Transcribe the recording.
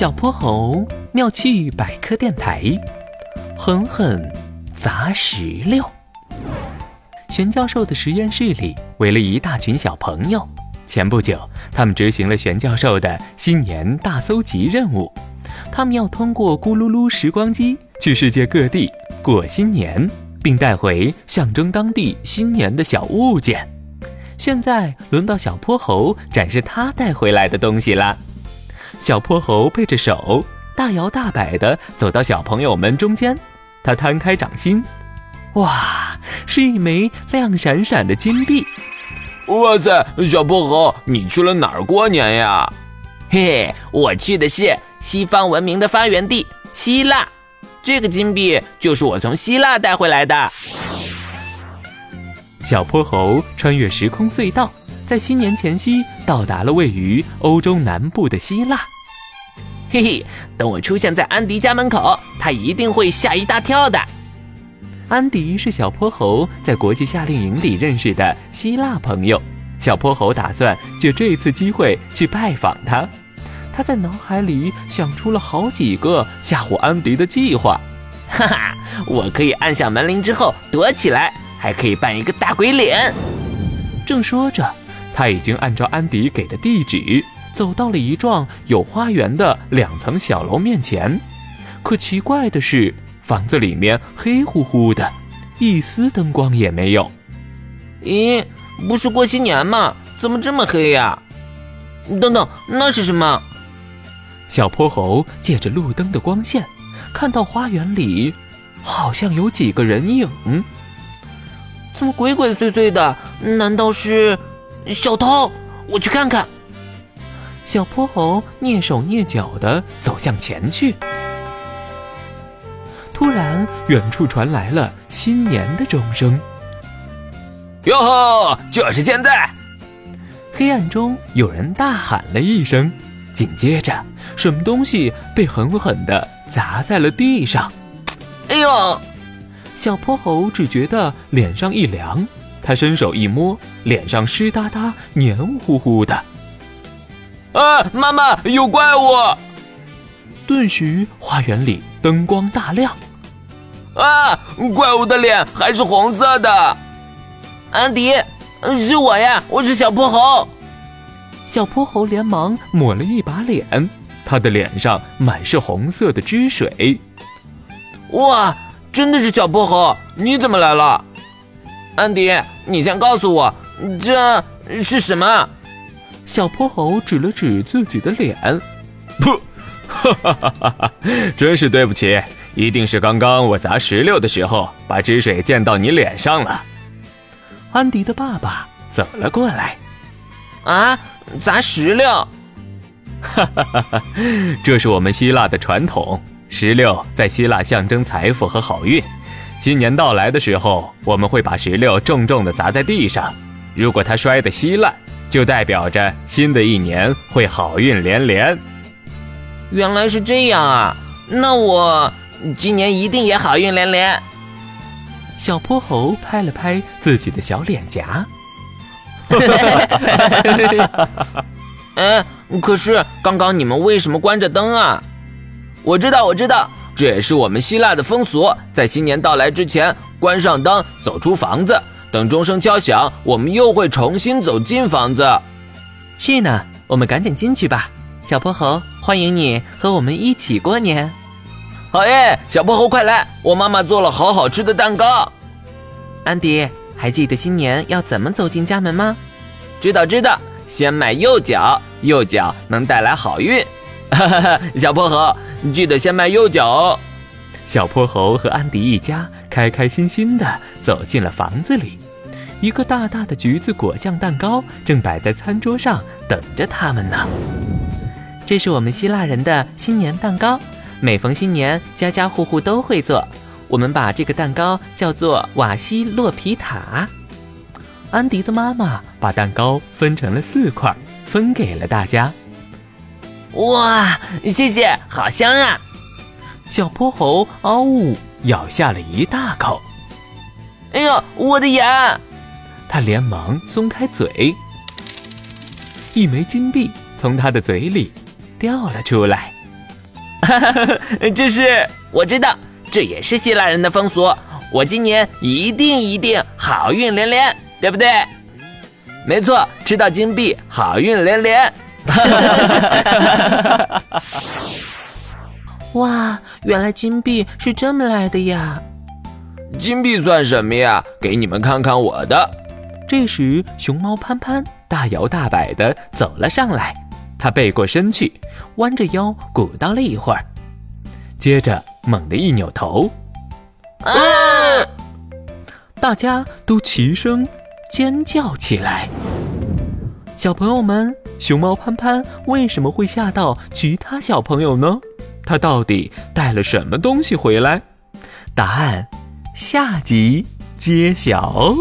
小泼猴妙趣百科电台，狠狠砸石榴。玄教授的实验室里围了一大群小朋友。前不久，他们执行了玄教授的新年大搜集任务，他们要通过咕噜噜时光机去世界各地过新年，并带回象征当地新年的小物件。现在轮到小泼猴展示他带回来的东西了。小泼猴背着手，大摇大摆地走到小朋友们中间，他摊开掌心，哇，是一枚亮闪闪的金币。哇塞，小泼猴，你去了哪儿过年呀？嘿嘿，我去的是西方文明的发源地希腊，这个金币就是我从希腊带回来的。小泼猴穿越时空隧道，在新年前夕到达了位于欧洲南部的希腊。嘿嘿，等我出现在安迪家门口，他一定会吓一大跳的。安迪是小泼猴在国际夏令营里认识的希腊朋友，小泼猴打算借这次机会去拜访他。他在脑海里想出了好几个吓唬安迪的计划。哈哈，我可以按下门铃之后躲起来，还可以扮一个大鬼脸。正说着，他已经按照安迪给的地址走到了一幢有花园的两层小楼面前。可奇怪的是。房子里面黑乎乎的，一丝灯光也没有。咦，不是过新年吗？怎么这么黑呀？等等，那是什么？小泼猴借着路灯的光线，看到花园里好像有几个人影。怎么鬼鬼祟祟的？难道是小偷？我去看看。小泼猴蹑手蹑脚的走向前去。突然，远处传来了新年的钟声。哟吼！就是现在！黑暗中有人大喊了一声，紧接着，什么东西被狠狠的砸在了地上。哎呦！小泼猴只觉得脸上一凉，他伸手一摸，脸上湿哒哒、黏糊糊的。啊！妈妈，有怪物！顿时，花园里灯光大亮。啊！怪物的脸还是红色的。安迪，是我呀，我是小泼猴。小泼猴连忙抹了一把脸，他的脸上满是红色的汁水。哇，真的是小泼猴，你怎么来了？安迪，你先告诉我，这是什么？小泼猴指了指自己的脸，噗，哈哈哈哈哈！真是对不起。一定是刚刚我砸石榴的时候，把汁水溅到你脸上了。安迪的爸爸走了过来。啊，砸石榴！哈哈哈哈这是我们希腊的传统。石榴在希腊象征财富和好运。新年到来的时候，我们会把石榴重重的砸在地上。如果它摔得稀烂，就代表着新的一年会好运连连。原来是这样啊！那我。今年一定也好运连连。小泼猴拍了拍自己的小脸颊。哎，可是刚刚你们为什么关着灯啊？我知道，我知道，这也是我们希腊的风俗，在新年到来之前关上灯，走出房子，等钟声敲响，我们又会重新走进房子。是呢，我们赶紧进去吧。小泼猴，欢迎你和我们一起过年。好耶，小泼猴快来！我妈妈做了好好吃的蛋糕。安迪，还记得新年要怎么走进家门吗？知道知道，先迈右脚，右脚能带来好运。哈哈哈，小泼猴，记得先迈右脚哦。小泼猴和安迪一家开开心心的走进了房子里，一个大大的橘子果酱蛋糕正摆在餐桌上等着他们呢。这是我们希腊人的新年蛋糕。每逢新年，家家户户都会做。我们把这个蛋糕叫做瓦西洛皮塔。安迪的妈妈把蛋糕分成了四块，分给了大家。哇，谢谢，好香啊！小泼猴嗷呜咬下了一大口。哎呦，我的牙！他连忙松开嘴，一枚金币从他的嘴里掉了出来。哈 哈这是我知道，这也是希腊人的风俗。我今年一定一定好运连连，对不对？没错，吃到金币，好运连连。哇，原来金币是这么来的呀！金币算什么呀？给你们看看我的。这时，熊猫潘潘大摇大摆地走了上来，他背过身去，弯着腰鼓捣了一会儿，接着猛地一扭头，啊！大家都齐声尖叫起来。小朋友们，熊猫潘潘为什么会吓到其他小朋友呢？他到底带了什么东西回来？答案，下集揭晓。